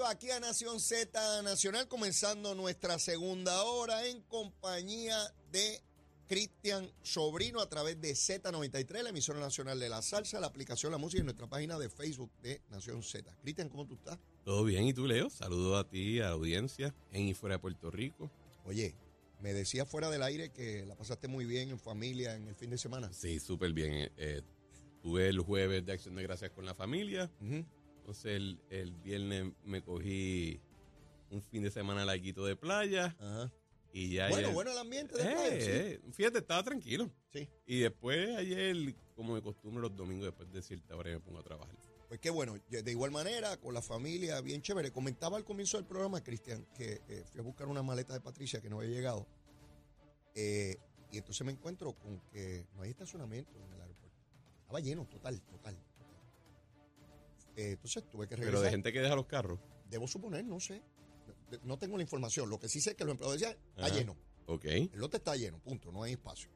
regreso aquí a Nación Z Nacional, comenzando nuestra segunda hora en compañía de Cristian Sobrino a través de Z93, la emisora nacional de la salsa, la aplicación La Música y nuestra página de Facebook de Nación Z. Cristian, ¿cómo tú estás? Todo bien, ¿y tú, Leo? Saludos a ti, a la audiencia en y fuera de Puerto Rico. Oye, me decía fuera del aire que la pasaste muy bien en familia en el fin de semana. Sí, súper bien. Eh, tuve el jueves de Acción de Gracias con la familia. Ujú. Entonces el, el viernes me cogí un fin de semana larguito de playa Ajá. y ya Bueno, ayer- bueno el ambiente de Eh, playa, sí. eh, fíjate, estaba tranquilo. Sí. Y después ayer, como de costumbre los domingos, después de cierta hora me pongo a trabajar. Pues qué bueno, de igual manera, con la familia, bien chévere. Comentaba al comienzo del programa, Cristian, que eh, fui a buscar una maleta de Patricia que no había llegado. Eh, y entonces me encuentro con que no hay estacionamiento en el aeropuerto. Estaba lleno, total, total. Eh, entonces tuve que regresar. Pero de gente que deja los carros. Debo suponer, no sé. No- No tengo la información. Lo que sí sé es que los empleados decían, está Ajá. lleno. Ok. El lote está lleno, punto, no hay espacio.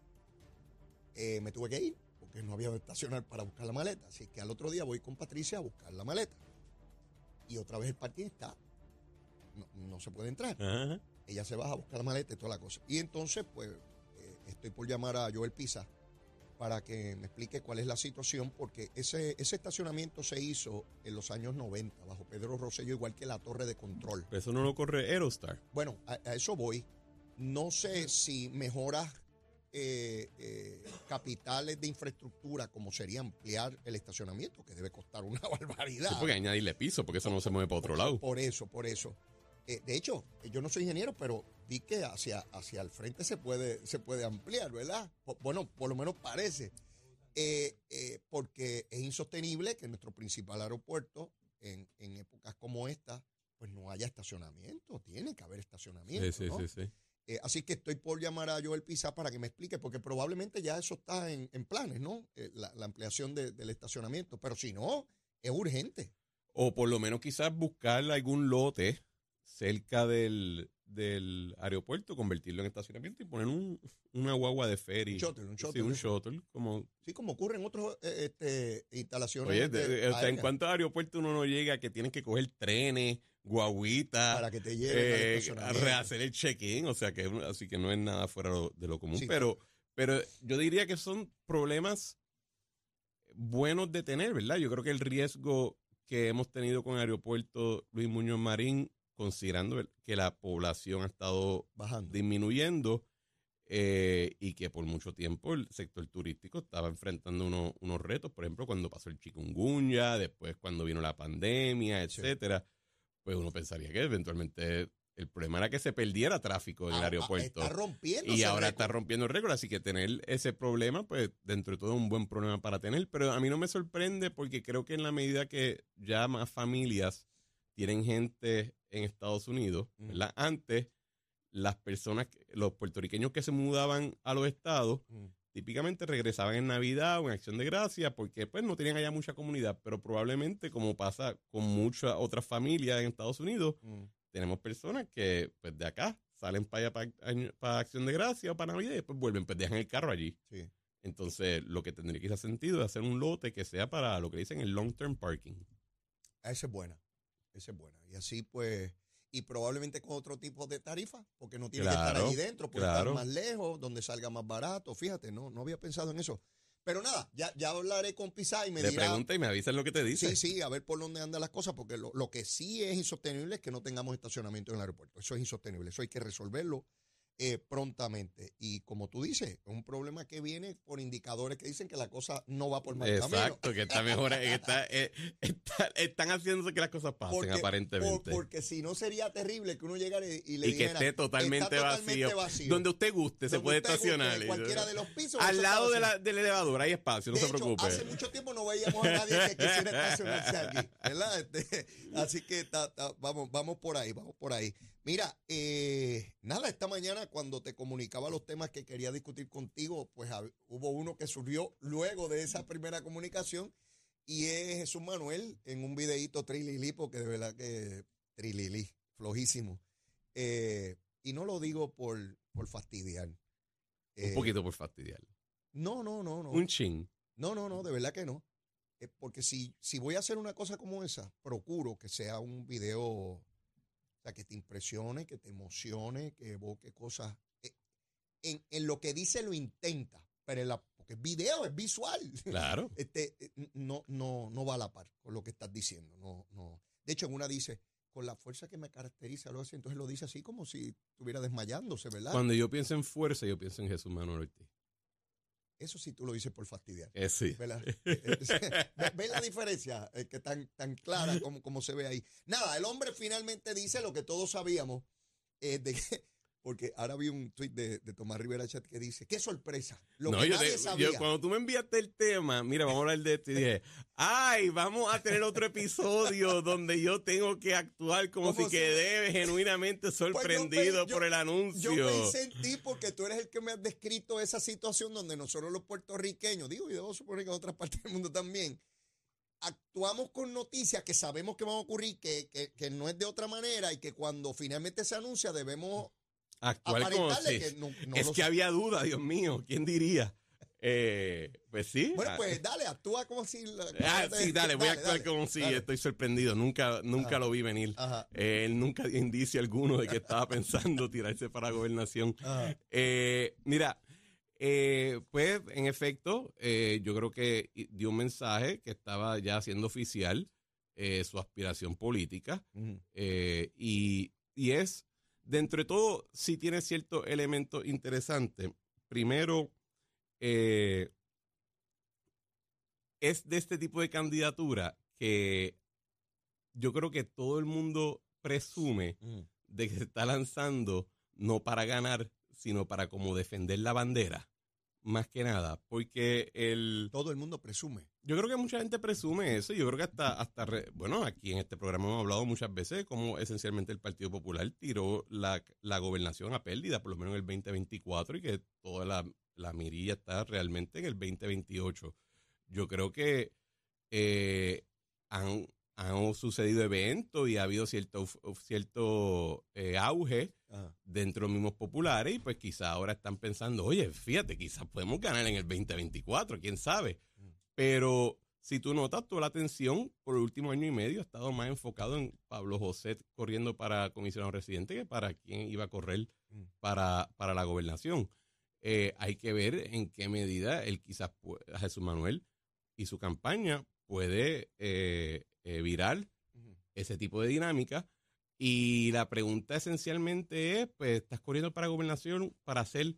Eh, me tuve que ir porque no había estacionar para buscar la maleta. Así que al otro día voy con Patricia a buscar la maleta. Y otra vez el parking está. No, no se puede entrar. Ajá. Ella se baja a buscar la maleta y toda la cosa. Y entonces, pues, eh, estoy por llamar a Joel Pisa para que me explique cuál es la situación, porque ese, ese estacionamiento se hizo en los años 90, bajo Pedro Rosselló, igual que la torre de control. Pero eso no lo corre Aerostar. Bueno, a, a eso voy. No sé si mejoras eh, eh, capitales de infraestructura, como sería ampliar el estacionamiento, que debe costar una barbaridad. Sí, porque añadirle piso, porque eso no se mueve para otro lado. Por eso, por eso. Eh, de hecho, yo no soy ingeniero, pero vi que hacia, hacia el frente se puede, se puede ampliar, ¿verdad? Bueno, por lo menos parece. Eh, eh, porque es insostenible que en nuestro principal aeropuerto, en, en épocas como esta, pues no haya estacionamiento. Tiene que haber estacionamiento. Sí, sí, ¿no? sí, sí. Eh, así que estoy por llamar a Joel Pizá para que me explique, porque probablemente ya eso está en, en planes, ¿no? Eh, la, la ampliación de- del estacionamiento. Pero si no, es urgente. O por lo menos quizás buscar algún lote cerca del, del aeropuerto, convertirlo en estacionamiento y poner un, una guagua de ferry. Un shuttle, un Sí, shuttle. un shuttle. Como, Sí, como ocurre en otras este, instalaciones. oye, de- de- o sea, en cuántos aeropuertos uno no llega que tienes que coger trenes, guaguitas, para que te lleven eh, a rehacer el check-in, o sea que así que no es nada fuera de lo común. Sí. Pero, pero yo diría que son problemas buenos de tener, ¿verdad? Yo creo que el riesgo que hemos tenido con el aeropuerto Luis Muñoz Marín, considerando que la población ha estado Bajando. disminuyendo eh, y que por mucho tiempo el sector turístico estaba enfrentando unos, unos retos, por ejemplo, cuando pasó el chikungunya, después cuando vino la pandemia, Sí. etcétera, pues uno pensaría que eventualmente el problema era que se perdiera tráfico en el ah, aeropuerto. Está rompiendo. Y ahora está rompiendo el récord, así que tener ese problema, pues dentro de todo es un buen problema para tener. Pero a mí no me sorprende porque creo que en la medida que ya más familias tienen gente en Estados Unidos, Mm. Antes, las personas, los puertorriqueños que se mudaban a los estados, Mm. típicamente regresaban en Navidad o en Acción de Gracias porque pues no tenían allá mucha comunidad, pero probablemente como pasa con muchas otras familias en Estados Unidos, Mm. tenemos personas que pues de acá salen para allá para, para Acción de Gracia o para Navidad y después vuelven, pues dejan el carro allí. Sí. Entonces, lo que tendría que hacer sentido es hacer un lote que sea para lo que dicen el long term parking. Ah, Esa es buena. Esa es buena. Y así, pues. Y probablemente con otro tipo de tarifa, porque no tiene que estar allí dentro, puede claro. estar más lejos, donde salga más barato. Fíjate, no, no había pensado en eso. Pero nada, ya, ya hablaré con Pizá y me Le dirá. pregunta y me avisan lo que te dice. Sí, sí, a ver por dónde andan las cosas, porque lo, lo que sí es insostenible es que no tengamos estacionamiento en el aeropuerto. Eso es insostenible, eso hay que resolverlo eh, prontamente. Y como tú dices, es un problema que viene por indicadores que dicen que la cosa no va por mal camino. Exacto, que está mejor, está, eh, está- están haciendo que las cosas pasen Porque- aparentemente. por- porque si no sería terrible que uno llegara y, y le y que esté totalmente, "Está totalmente vacío. Donde usted guste, se puede guste, estacionar. cualquiera de los pisos. Al lado de la, del elevador hay espacio, no De se hecho, preocupe. hace mucho tiempo no veíamos a nadie que quisiera estacionarse aquí, ¿verdad? Este, así que ta- ta- vamos, vamos por ahí, vamos por ahí. Mira, eh, nada, esta mañana cuando te comunicaba los temas que quería discutir contigo, pues hubo uno que surgió luego de esa primera comunicación y es Jesús Manuel en un videíto trililí, porque de verdad que trililí, flojísimo. Eh, y no lo digo por, por fastidiar. Un Eh, poquito por fastidiar. No, no, no, no. Un chin. No, no, no, de verdad que no. Eh, porque si, si voy a hacer una cosa como esa, procuro que sea un video, sea, que te impresione, que te emocione, que evoque cosas. Eh, En, en lo que dice lo intenta, pero en la, porque es video, es visual. Claro. Este, eh, no, no, no va a la par con lo que estás diciendo. No, no. De hecho, en una dice, con la fuerza que me caracteriza, algo así, entonces lo dice así como si estuviera desmayándose, ¿verdad? Cuando yo pienso en fuerza, yo pienso en Jesús Manuel Ortiz. Eso sí tú lo dices por fastidiar. Eh, sí. ¿Ves ves la diferencia? Es que tan, tan clara como, como se ve ahí. Nada, el hombre finalmente dice lo que todos sabíamos, eh, de que, porque ahora vi un tuit de, de Tomás Rivera Chat que dice, qué sorpresa, lo No, que yo nadie te- sabía. yo- cuando tú me enviaste el tema, mira, vamos a hablar de esto y dije, ay, vamos a tener otro episodio donde yo tengo que actuar como si quedé genuinamente sorprendido pe- yo- por el anuncio. Yo pensé en ti porque tú eres el que me has descrito esa situación donde nosotros los puertorriqueños, digo, y debo suponer que en otras partes del mundo también, actuamos con noticias que sabemos que van a ocurrir, que, que, que no es de otra manera y que cuando finalmente se anuncia debemos actuar como que no, no es que había duda, Dios mío, ¿quién diría? Eh, pues sí. Bueno, Ah, pues dale, actúa como si... la- Ah, sí, dale, voy a actuar dale, como si dale. estoy sorprendido. Nunca, nunca Ajá. lo vi venir. Eh, él nunca dio indicio alguno de que estaba pensando tirarse para gobernación. Eh, mira, eh, pues en efecto, eh, yo creo que dio un mensaje que estaba ya haciendo oficial eh, su aspiración política eh, y, y es, dentro de todo, sí tiene ciertos elementos interesantes. Primero, eh, es de este tipo de candidatura que yo creo que todo el mundo presume Ujú. de que se está lanzando no para ganar, sino para como defender la bandera, más que nada, porque el Todo el mundo presume. yo creo que mucha gente presume eso, yo creo que hasta hasta re- bueno, aquí en este programa hemos hablado muchas veces de cómo esencialmente el Partido Popular tiró la, la gobernación a pérdida, por lo menos en el 2024 y que toda la, la mirilla está realmente en el 2028. Yo creo que eh, han, han sucedido eventos y ha habido cierto, cierto eh, auge Ajá. dentro de los mismos populares y pues quizá ahora están pensando, oye, fíjate, quizás podemos ganar en el 2024, quién sabe. Mm. Pero si tú notas, toda la atención por el último año y medio ha estado más enfocado en Pablo José corriendo para comisionado residente que para quien iba a correr Mm. para, para la gobernación. Eh, hay que ver en qué medida él quizás, Jesús Manuel y su campaña puede eh, eh, virar Ujú. ese tipo de dinámica. Y la pregunta esencialmente es, pues, ¿estás corriendo para gobernación para hacer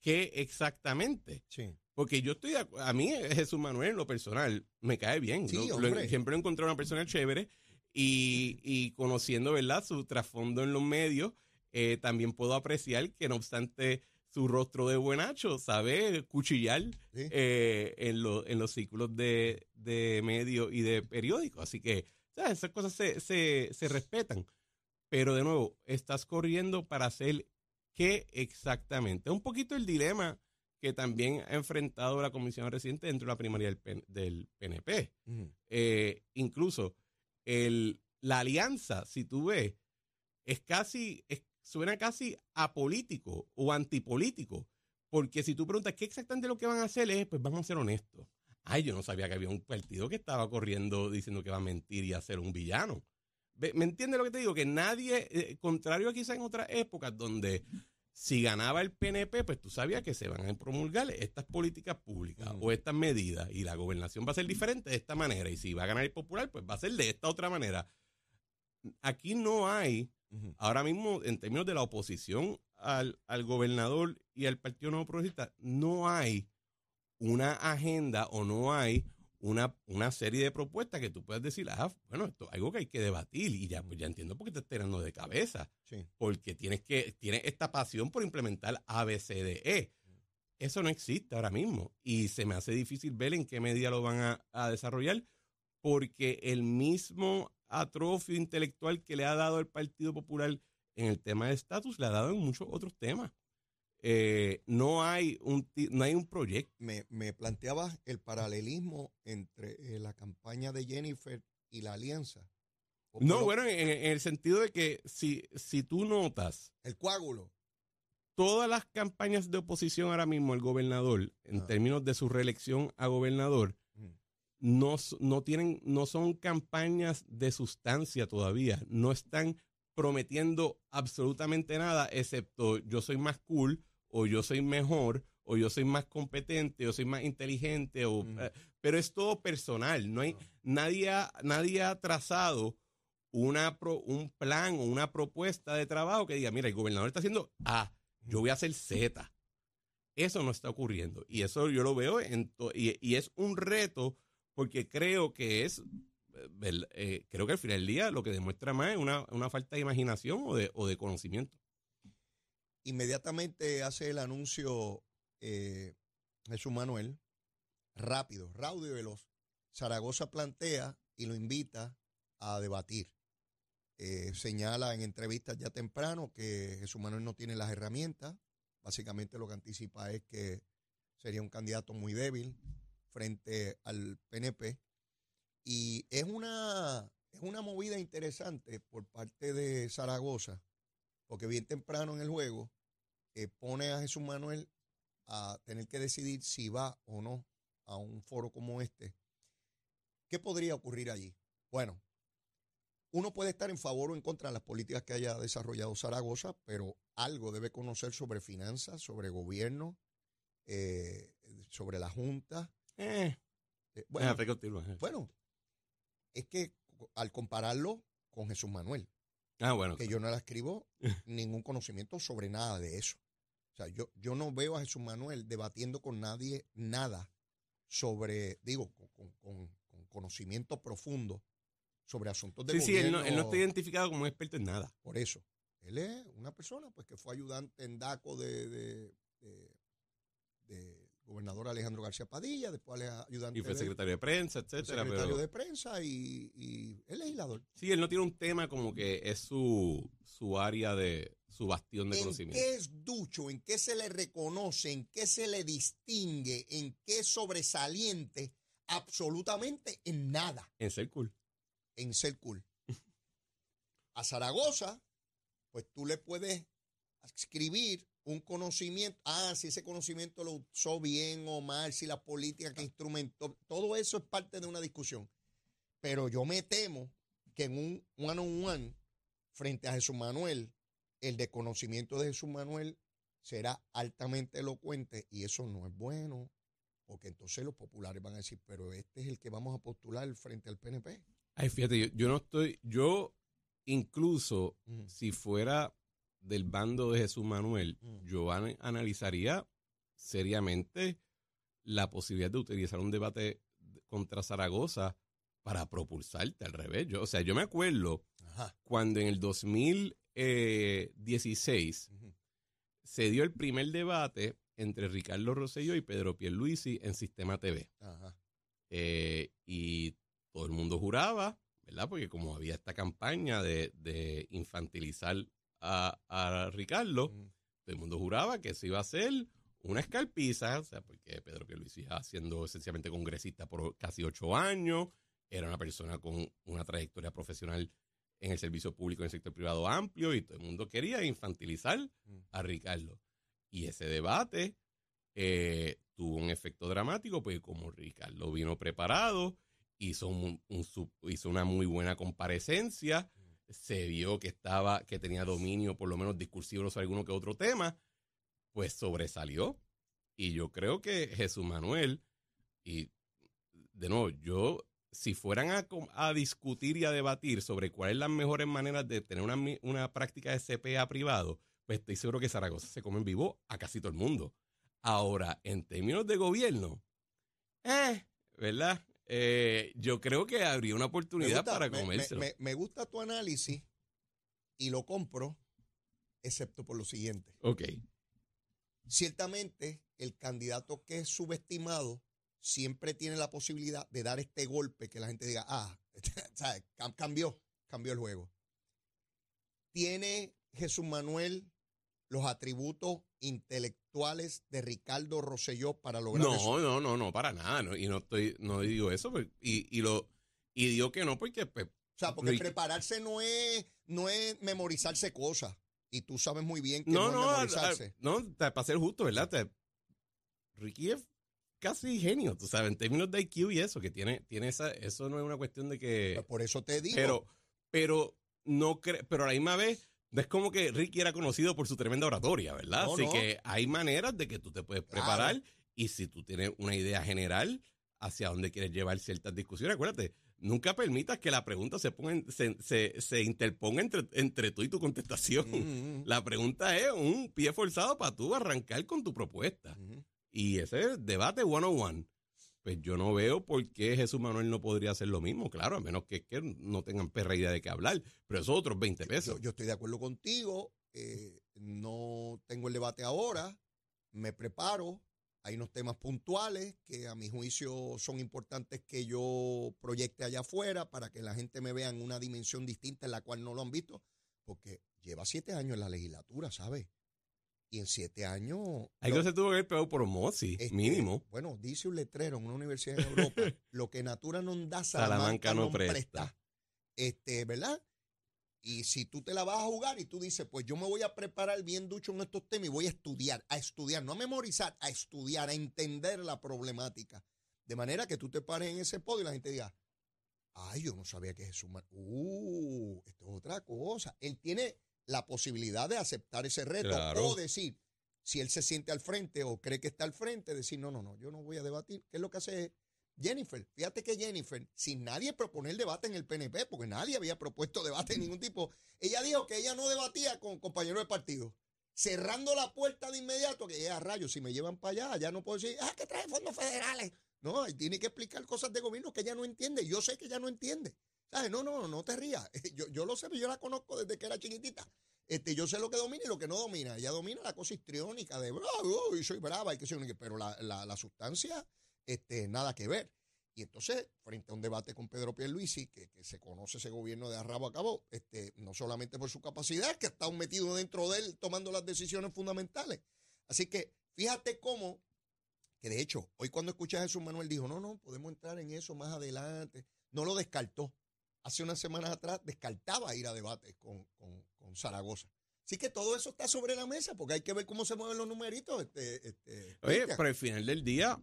qué exactamente? Sí. Porque yo estoy, de acu- a mí Jesús Manuel en lo personal me cae bien. Sí, Lo- siempre he encontrado una persona chévere y, y conociendo, ¿verdad? Su trasfondo en los medios, eh, también puedo apreciar que no obstante su rostro de buenacho, sabe cuchillar Sí. eh, en, lo- en los círculos de, de medios y de periódicos. Así que, ¿sabes? Esas cosas se, se, se respetan. Pero de nuevo, estás corriendo para hacer qué exactamente. Un poquito el dilema que también ha enfrentado la comisión reciente dentro de la primaria del, P- del PNP. Eh, incluso el, la alianza, si tú ves, es casi, es- suena casi apolítico o antipolítico. Porque si tú preguntas qué exactamente lo que van a hacer es, pues vamos a ser honestos. Ay, yo no sabía que había un partido que estaba corriendo diciendo que va a mentir y a ser un villano. ¿Me entiendes lo que te digo? Que nadie, eh, contrario a quizá en otras épocas donde si ganaba el PNP, pues tú sabías que se van a promulgar estas políticas públicas o estas medidas y la gobernación va a ser diferente de esta manera y si va a ganar el popular, pues va a ser de esta otra manera. Aquí no hay, Ahora mismo en términos de la oposición al, al gobernador y al Partido Nuevo Progresista, no hay una agenda o no hay una, una serie de propuestas que tú puedas decir, ah, bueno, esto es algo que hay que debatir y ya, pues ya entiendo por qué te estás tirando de cabeza Sí. porque tienes que tienes esta pasión por implementar ABCDE. Eso no existe ahora mismo y se me hace difícil ver en qué medida lo van a, a desarrollar porque el mismo atrofio intelectual que le ha dado el Partido Popular en el tema de estatus le ha dado en muchos otros temas. Eh, no hay un no hay un proyecto. Me, me planteabas el paralelismo entre eh, la campaña de Jennifer y la alianza. No, bueno, en, en el sentido de que si, si tú notas El coágulo. todas las campañas de oposición ahora mismo al gobernador, en Ah. términos de su reelección a gobernador. No, no tienen, no son campañas de sustancia todavía. No están prometiendo absolutamente nada, excepto yo soy más cool, o yo soy mejor, o yo soy más competente, o soy más inteligente, o, eh, pero es todo personal. No hay, nadie, ha, nadie ha trazado una un plan o una propuesta de trabajo que diga, mira, el gobernador está haciendo A, yo voy a hacer Z. Eso no está ocurriendo. Y eso yo lo veo en y, y, es un reto porque creo que es, eh, creo que al final del día lo que demuestra más es una, falta de imaginación o de, o de conocimiento. Inmediatamente hace el anuncio eh, Jesús Manuel, rápido, raudo y veloz. Zaragoza plantea y lo invita a debatir. Eh, señala en entrevistas ya temprano que Jesús Manuel no tiene las herramientas. Básicamente lo que anticipa es que sería un candidato muy débil frente al PNP. Y es una, es una movida interesante por parte de Zaragoza, porque bien temprano en el juego eh, pone a Jesús Manuel a tener que decidir si va o no a un foro como este. ¿Qué podría ocurrir allí? Bueno, uno puede estar en favor o en contra de las políticas que haya desarrollado Zaragoza, pero algo debe conocer sobre finanzas, sobre gobierno, eh, sobre la Junta. Eh. Eh, bueno, bueno, es que al compararlo con Jesús Manuel, ah, bueno, que yo no le escribo ningún conocimiento sobre nada de eso. O sea, yo, yo no veo a Jesús Manuel debatiendo con nadie nada sobre, digo, con, con conocimiento profundo sobre asuntos de sí, Sí, él no, está identificado como experto en nada. Por eso. Él es una persona pues que fue ayudante en DACO de, de, de, gobernador Alejandro García Padilla, después ayudante Y fue secretario de prensa, etcétera. Secretario de prensa y, y es legislador. Sí, él no tiene un tema como que es su, su área de, su bastión de conocimiento. ¿En qué es ducho? ¿En qué se le reconoce? ¿En qué se le distingue? ¿En qué sobresaliente? Absolutamente en nada. En ser cool en ser cool. A Zaragoza, pues tú le puedes escribir un conocimiento, ah, si ese conocimiento lo usó bien o mal, si la política que instrumentó, todo eso es parte de una discusión. Pero yo me temo que en un one on one, frente a Jesús Manuel, el desconocimiento de Jesús Manuel será altamente elocuente y eso no es bueno, porque entonces los populares van a decir, pero este es el que vamos a postular frente al PNP. Ay, fíjate, yo, no estoy, yo incluso si fuera del bando de Jesús Manuel, yo analizaría seriamente la posibilidad de utilizar un debate contra Zaragoza para propulsarte al revés. Yo, o sea, yo me acuerdo cuando en el 2016 se dio el primer debate entre Ricardo Rosselló y Pedro Pierluisi en Sistema TV. Eh, y todo el mundo juraba, ¿verdad? Porque como había esta campaña de, infantilizar a, Ricardo, todo el mundo juraba que se iba a hacer una escalpiza, o sea, porque Pedro Pierluisi siendo esencialmente congresista por casi ocho años, era una persona con una trayectoria profesional en el servicio público en el sector privado amplio y todo el mundo quería infantilizar a Ricardo. Y ese debate eh, tuvo un efecto dramático, porque como Ricardo vino preparado, hizo, un, hizo una muy buena comparecencia, se vio que estaba, que tenía dominio por lo menos discursivo sobre alguno que otro tema, pues sobresalió. Y yo creo que Jesús Manuel, y de nuevo, yo, si fueran a, a discutir y a debatir sobre cuáles son las mejores maneras de tener una, una práctica de CPA privado, pues estoy seguro que Zaragoza se come en vivo a casi todo el mundo. Ahora, en términos de gobierno, eh, ¿verdad? Eh, yo creo que habría una oportunidad para comérselo. Me, gusta tu análisis y lo compro, excepto por lo siguiente. Ok. Ciertamente, el candidato que es subestimado siempre tiene la posibilidad de dar este golpe que la gente diga, ah, cambió, cambió el juego. Tiene Jesús Manuel los atributos intelectuales de Ricardo Rosselló para lograr no, eso? No, no, no, para nada. No, y no estoy, no digo eso. Pues, y, y, lo, y digo que no, porque. Pues, o sea, porque prepararse no es, no es memorizarse cosas. Y tú sabes muy bien que no, no, es memorizarse. no, para ser justo, ¿verdad? Ricky es casi genio, tú sabes, en términos de IQ y eso, que tiene, tiene esa, eso no es una cuestión de que... Pues por eso te digo. Pero, pero no cre pero a la misma vez, es como que Ricky era conocido por su tremenda oratoria, ¿verdad? No, Así no. que hay maneras de que tú te puedes Claro. preparar y si tú tienes una idea general hacia dónde quieres llevar ciertas discusiones, acuérdate, nunca permitas que la pregunta se ponga se, se, se interponga entre, entre tú y tu contestación. Mm, mm, La pregunta es un pie forzado para tú arrancar con tu propuesta. mm. Y ese es el debate one-on-one. Pues yo no veo por qué Jesús Manuel no podría hacer lo mismo, claro, a menos que, que no tengan perra idea de qué hablar. Pero esos otros 20 pesos. Yo, yo estoy de acuerdo contigo. eh, no tengo el debate ahora. Me preparo. Hay unos temas puntuales que a mi juicio son importantes que yo proyecte allá afuera para que la gente me vea en una dimensión distinta en la cual no lo han visto. Porque lleva siete años en la legislatura, ¿sabes? Y en siete años... Lo- que se tuvo que haber pegado por osmosis, este, mínimo. Bueno, dice un letrero en una universidad en Europa, lo que Natura no da, Salamanca Salamanca no no presta. presta. Este, ¿verdad? Y si tú te la vas a jugar y tú dices, pues yo me voy a preparar bien ducho en estos temas y voy a estudiar, a estudiar, no a memorizar, a estudiar, a entender la problemática. De manera que tú te pares en ese podio y la gente diga, ay, yo no sabía que Jesús Uh, esto es otra cosa. Él tiene la posibilidad de aceptar ese reto Claro. o decir, si él se siente al frente o cree que está al frente, decir, no, no, no, yo no voy a debatir. ¿Qué es lo que hace Jennifer? Fíjate que Jennifer, sin nadie proponer debate en el PNP, porque nadie había propuesto debate de ningún tipo, ella dijo que ella no debatía con compañeros de partido. Cerrando la puerta de inmediato, que ya rayos, si me llevan para allá, ya no puedo decir, ah, que trae fondos federales. No, ahí tiene que explicar cosas de gobierno que ella no entiende. Yo sé que ella no entiende. ¿Sabes? No, no, no te rías. Yo, yo lo sé, yo la conozco desde que era chiquitita. Este, yo sé lo que domina y lo que no domina. Ella domina la cosa histriónica de bravo, y soy brava y que soy pero la, la, la sustancia, este, nada que ver. Y entonces, frente a un debate con Pedro Pierluisi, que, que se conoce ese gobierno de arrabo a cabo, este, no solamente por su capacidad, que está metido dentro de él tomando las decisiones fundamentales. Así que fíjate cómo, que de hecho, hoy cuando escuché a Jesús Manuel dijo, no, no, podemos entrar en eso más adelante. No lo descartó. Hace unas semanas atrás descartaba ir a debates con, con, con Zaragoza. Así que todo eso está sobre la mesa, porque hay que ver cómo se mueven los numeritos. Este, este, Oye, Cristian. pero al final del día,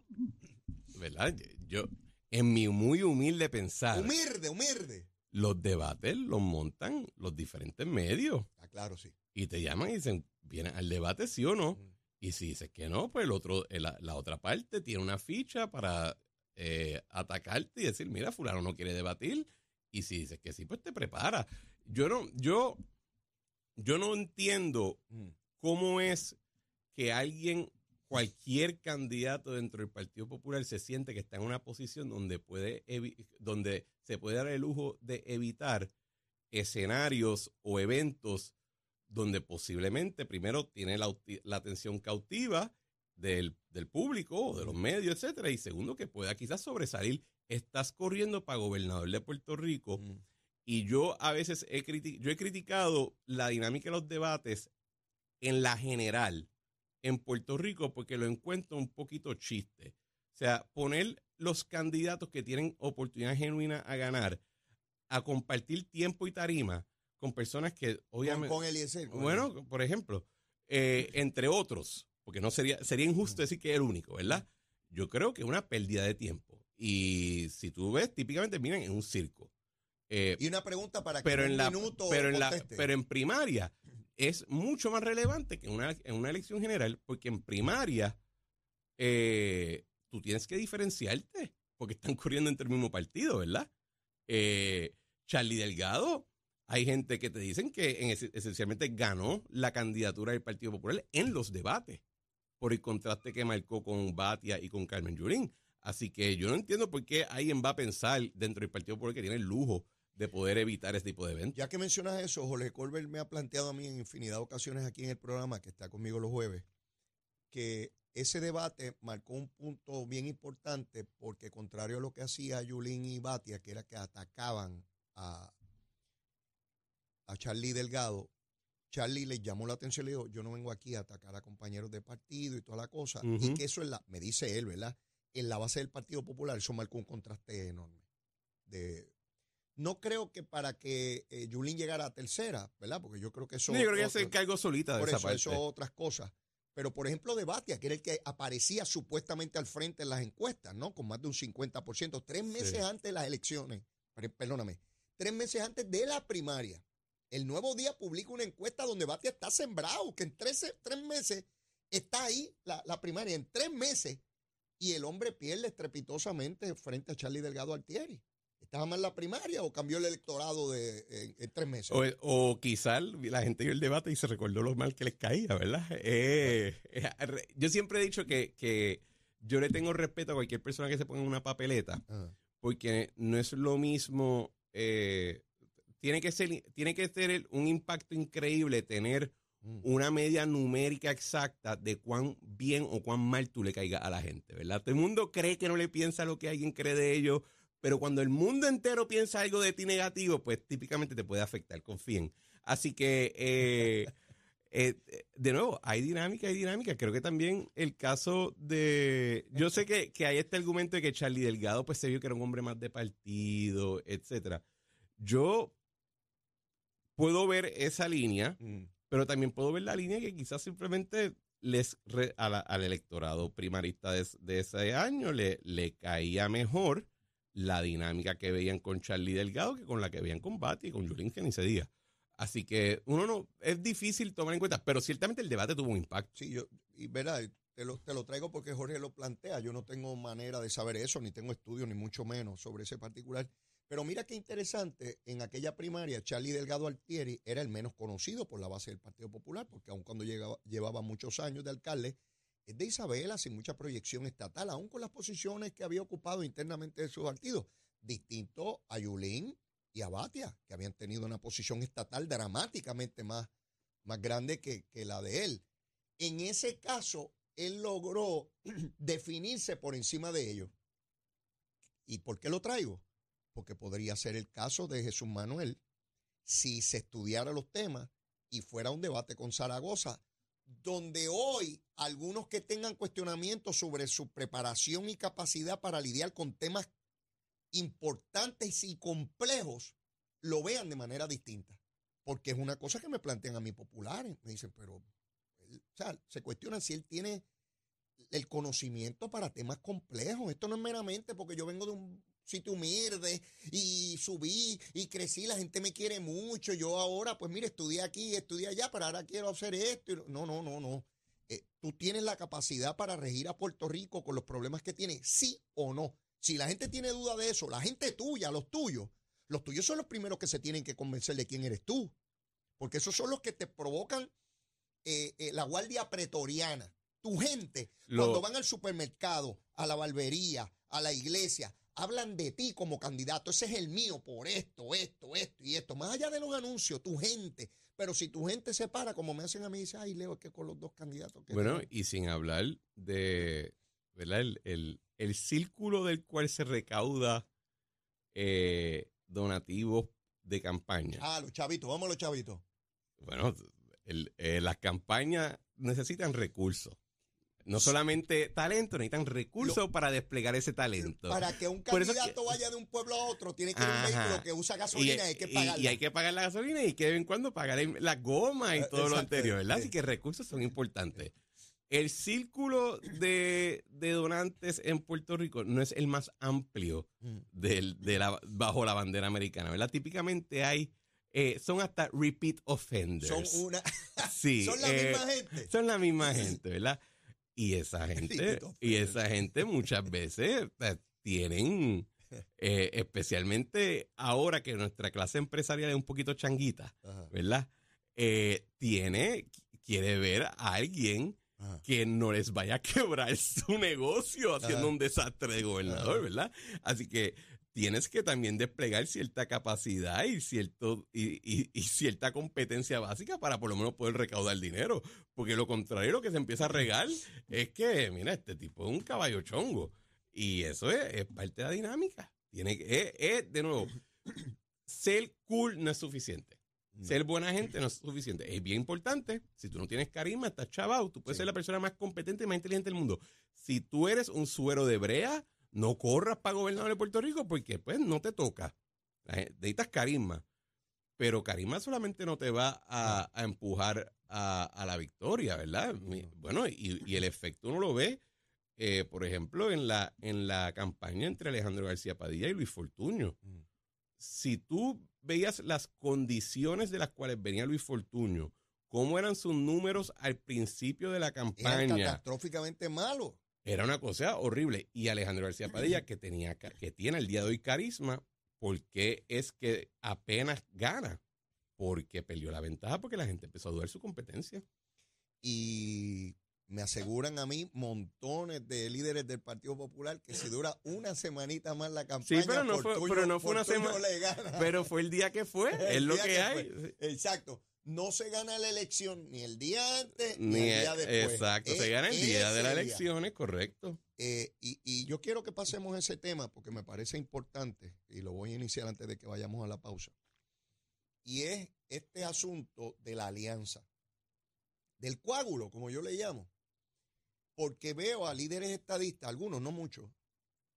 ¿verdad? Yo, en mi muy humilde pensar, humilde, humilde. los debates los montan los diferentes medios. Ah, claro, sí. Y te llaman y dicen, ¿vienes al debate sí o no? Mm. Y si dices que no, pues el otro, el- la, la otra parte tiene una ficha para eh, atacarte y decir, mira, fulano no quiere debatir. Y si dices que sí, pues te prepara. Yo no, yo, yo no entiendo Mm. cómo es que alguien, cualquier candidato dentro del Partido Popular se siente que está en una posición donde puede, donde se puede dar el lujo de evitar escenarios o eventos donde posiblemente primero tiene la, la atención cautiva del, del público o de los medios, etcétera, y segundo que pueda quizás sobresalir. Estás corriendo para gobernador de Puerto Rico Mm. y yo a veces he, criti- yo he criticado la dinámica de los debates en la general en Puerto Rico porque lo encuentro un poquito chiste. O sea, poner los candidatos que tienen oportunidad genuina a ganar a compartir tiempo y tarima con personas que obviamente... con Eliezer. con Bueno, por ejemplo, eh, entre otros, porque no sería, sería injusto decir que es el único, ¿verdad? Yo creo que es una pérdida de tiempo. Y si tú ves, típicamente miren en un circo. Eh, Y una pregunta para que pero en la minuto pero en la pero en primaria es mucho más relevante que en una, en una elección general porque en primaria eh, tú tienes que diferenciarte porque están corriendo entre el mismo partido verdad eh, Charlie Delgado hay gente que te dicen que en ese- esencialmente ganó la candidatura del Partido Popular en los debates por el contraste que marcó con Batia y con Carmen Yurín así que yo no entiendo por qué alguien va a pensar dentro del Partido Popular que tiene el lujo de poder evitar ese tipo de eventos. Ya que mencionas eso, Jorge Colbert me ha planteado a mí en infinidad de ocasiones aquí en el programa, que está conmigo los jueves, que ese debate marcó un punto bien importante porque contrario a lo que hacía Yulín y Batia, que era que atacaban a, a Charlie Delgado, Charlie le llamó la atención y le dijo, yo no vengo aquí a atacar a compañeros de partido y toda la cosa. Y que eso es la, me dice él, ¿verdad? En la base del Partido Popular, eso marcó un contraste enorme. De, no creo que para que eh, Yulín llegara a tercera, ¿verdad? Porque yo creo que eso... No, yo creo que otro- se encargó solita de por esa eso, parte. eso otras cosas. Pero, por ejemplo, de Batia, que era el que aparecía supuestamente al frente en las encuestas, ¿no? Con más de un 50%, tres meses antes de las elecciones, perdóname, tres meses antes de la primaria. El Nuevo Día publica una encuesta donde Batia está sembrado, que en tres, tres meses está ahí la, la primaria, en tres meses, y el hombre pierde estrepitosamente frente a Charlie Delgado Altieri. ¿Estaba mal la primaria o cambió el electorado de, en, tres meses? O, o quizás la gente vio el debate y se recordó lo mal que les caía, ¿verdad? Eh, eh, yo siempre he dicho que, que, yo le tengo respeto a cualquier persona que se ponga en una papeleta, porque no es lo mismo. Eh, tiene que ser, tiene que tener un impacto increíble tener. Una media numérica exacta de cuán bien o cuán mal tú le caigas a la gente, ¿verdad? Todo el mundo cree que no le piensa lo que alguien cree de ellos pero cuando el mundo entero piensa algo de ti negativo, pues típicamente te puede afectar, confíen. Así que, eh, eh, de nuevo, hay dinámica, hay dinámica. Creo que también el caso de... Yo sé que, hay este argumento de que Charlie Delgado pues se vio que era un hombre más de partido, etcétera. Yo puedo ver esa línea, mm. Pero también puedo ver la línea que quizás simplemente les al electorado primarista de, de, ese año le, le caía mejor la dinámica que veían con Charlie Delgado que con la que veían con Bati y con Julín que ni se diga. Así que uno no, es difícil tomar en cuenta, pero ciertamente el debate tuvo un impacto. Sí, yo, y verdad, te lo, te lo traigo porque Jorge lo plantea. Yo no tengo manera de saber eso, ni tengo estudio, ni mucho menos sobre ese particular. Pero mira qué interesante, en aquella primaria, Charlie Delgado Altieri era el menos conocido por la base del Partido Popular, porque aun cuando llevaba muchos años de alcalde, es de Isabela sin mucha proyección estatal, aún con las posiciones que había ocupado internamente de su partido, distinto a Yulín y a Batia, que habían tenido una posición estatal dramáticamente más, más grande que, que la de él. En ese caso, él logró definirse por encima de ellos. ¿Y por qué lo traigo? Porque podría ser el caso de Jesús Manuel si se estudiara los temas y fuera un debate con Zaragoza donde hoy algunos que tengan cuestionamientos sobre su preparación y capacidad para lidiar con temas importantes y complejos, lo vean de manera distinta. Porque es una cosa que me plantean a mí populares. Me dicen, pero, o sea, se cuestionan si él tiene el conocimiento para temas complejos. Esto no es meramente porque yo vengo de un sitio humilde y subí y crecí, la gente me quiere mucho, yo ahora, pues mire, estudié aquí, estudié allá, pero ahora quiero hacer esto. No, no, no, no. Eh, tú tienes la capacidad para regir a Puerto Rico con los problemas que tiene, sí o no. Si la gente tiene duda de eso, la gente tuya, los tuyos, los tuyos son los primeros que se tienen que convencer de quién eres tú. Porque esos son los que te provocan eh, eh, la guardia pretoriana. Tu gente, cuando van al supermercado, a la barbería, a la iglesia, hablan de ti como candidato. Ese es el mío por esto, esto, esto y esto. Más allá de los anuncios, tu gente. Pero si tu gente se para, como me hacen a mí, dice, ay, Leo, es que con los dos candidatos. Que bueno, y sin hablar de, ¿verdad? El, círculo del cual se recauda eh, donativos de campaña. Ah, los chavitos, vamos a los chavitos. Bueno, eh, las campañas necesitan recursos. No solamente talento, necesitan recursos para desplegar ese talento. Para que un candidato vaya de un pueblo a otro, tiene que ir un vehículo que usa gasolina y, hay que pagar. Y, hay que pagar la gasolina y que de vez en cuando pagar la goma y eh, todo lo anterior, ¿verdad? Así que recursos son importantes. El círculo de, donantes en Puerto Rico no es el más amplio mm. del, de la, bajo la bandera americana, ¿verdad? Típicamente hay... Eh, son hasta repeat offenders. Son una. sí, son la misma eh, gente. Son la misma gente, ¿verdad? Y esa gente, y esa gente muchas veces eh, tienen, eh, especialmente ahora que nuestra clase empresarial es un poquito changuita, ¿verdad? Eh, tiene, quiere ver a alguien que no les vaya a quebrar su negocio haciendo un desastre de gobernador, ¿verdad? Así que tienes que también desplegar cierta capacidad y, cierto, y, cierta competencia básica para por lo menos poder recaudar dinero. Porque lo contrario, lo que se empieza a regar es que, mira, este tipo es un caballo chongo. Y eso es, parte de la dinámica. Tiene que, es, de nuevo, ser cool no es suficiente. Ser buena gente no es suficiente. Es bien importante. Si tú no tienes carisma, estás chavado. Tú puedes ser la persona más competente y más inteligente del mundo. Si tú eres un suero de brea, no corras para gobernador de Puerto Rico porque pues no te toca. Necesitas carisma. Pero Carisma solamente no te va a, empujar a, la victoria, ¿verdad? Bueno, y, el efecto uno lo ve, eh, por ejemplo, en la, en la campaña entre Alejandro García Padilla y Luis Fortuño. Mm. Si tú veías las condiciones de las cuales venía Luis Fortuño, cómo eran sus números al principio de la campaña. Era catastróficamente malo. Era una cosa horrible. Y Alejandro García Padilla, que, tenía, que tiene el día de hoy carisma, ¿por qué es que apenas gana? Porque perdió la ventaja porque la gente empezó a dudar su competencia. Y me aseguran a mí montones de líderes del Partido Popular que si dura una semanita más la campaña, sí, pero no fue, pero no fue una semana, pero fue el día que fue, es lo que, hay. Exacto no se gana la elección ni el día antes ni, el día después. Exacto, se gana el día de las elecciones, correcto. Eh, y, yo quiero que pasemos ese tema porque me parece importante y lo voy a iniciar antes de que vayamos a la pausa. Y es este asunto de la alianza, del coágulo, como yo le llamo. Porque veo a líderes estadistas, algunos, no muchos,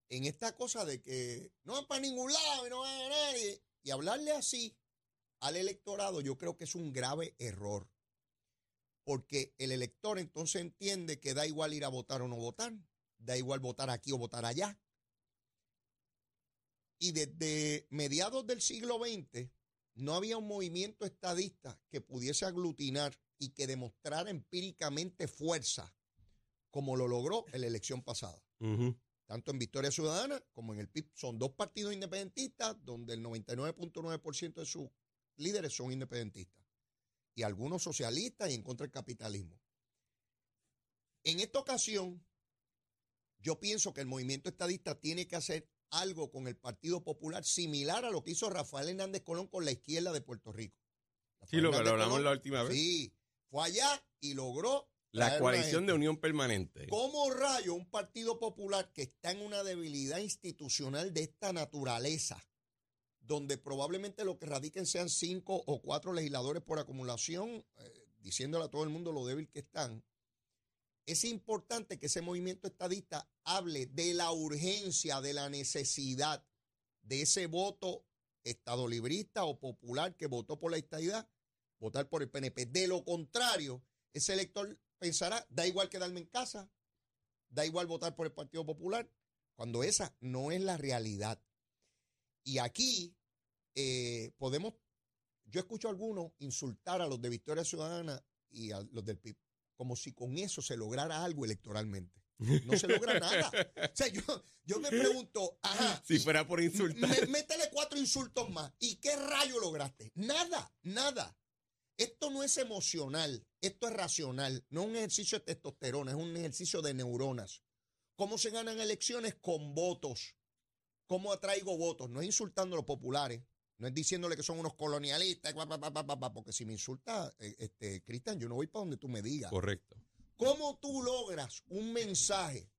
en esta cosa de que no van para ningún lado y no van a ganar. y hablarle así al electorado, yo creo que es un grave error. Porque el elector entonces entiende que da igual ir a votar o no votar, da igual votar aquí o votar allá. Y desde mediados del siglo XX no había un movimiento estadista que pudiese aglutinar y que demostrara empíricamente fuerza como lo logró en la elección pasada. Tanto en Victoria Ciudadana como en el PIB. Son dos partidos independentistas donde el 99.9% de su líderes son independentistas y algunos socialistas y en contra del capitalismo. En esta ocasión, yo pienso que el movimiento estadista tiene que hacer algo con el Partido Popular similar a lo que hizo Rafael Hernández Colón con la izquierda de Puerto Rico. sí, lo, que hablamos la última vez. Sí, fue allá y logró la coalición de unión permanente. ¿Cómo rayo un Partido Popular que está en una debilidad institucional de esta naturaleza donde probablemente lo que radiquen sean cinco o cuatro legisladores por acumulación, eh, diciéndole a todo el mundo lo débil que están, es importante que ese movimiento estadista hable de la urgencia, de la necesidad de ese voto estadolibrista o popular que votó por la estadidad, votar por el PNP. De lo contrario, ese elector pensará, da igual quedarme en casa, da igual votar por el Partido Popular, cuando esa no es la realidad. Y aquí eh, podemos, yo escucho a algunos insultar a los de Victoria Ciudadana y a los del PIB, como si con eso se lograra algo electoralmente. No se logra nada. O sea, yo, me pregunto, ajá. Si fuera por insultar. métele cuatro insultos más. ¿Y qué rayo lograste? Nada, nada. Esto no es emocional, esto es racional. No es un ejercicio de testosterona, es un ejercicio de neuronas. ¿Cómo se ganan elecciones? Con votos. ¿Cómo atraigo votos? No es insultando a los populares, no es diciéndole que son unos colonialistas, porque si me insulta, eh, este, Cristian, yo no voy para donde tú me digas. Correcto. ¿Cómo tú logras un mensaje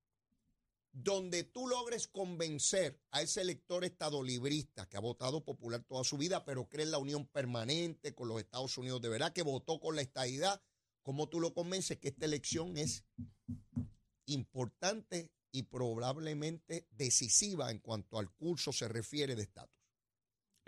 donde tú logres convencer a ese elector estadolibrista que ha votado popular toda su vida, pero cree en la unión permanente con los Estados Unidos de verdad, que votó con la estadidad? ¿Cómo tú lo convences que esta elección es importante y probablemente decisiva en cuanto al curso se refiere de estatus.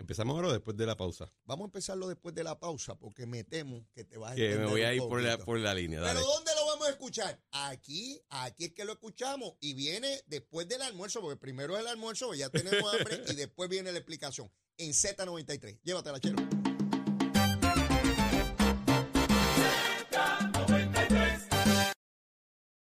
¿Empezamos ahora o después de la pausa? Vamos a empezarlo después de la pausa porque me temo que te vas a Que me voy a ir por la, por la, línea. Dale. ¿Pero dónde lo vamos a escuchar? Aquí, aquí es que lo escuchamos y viene después del almuerzo, porque primero es el almuerzo, ya tenemos hambre y después viene la explicación en Z93. Llévatela, chero.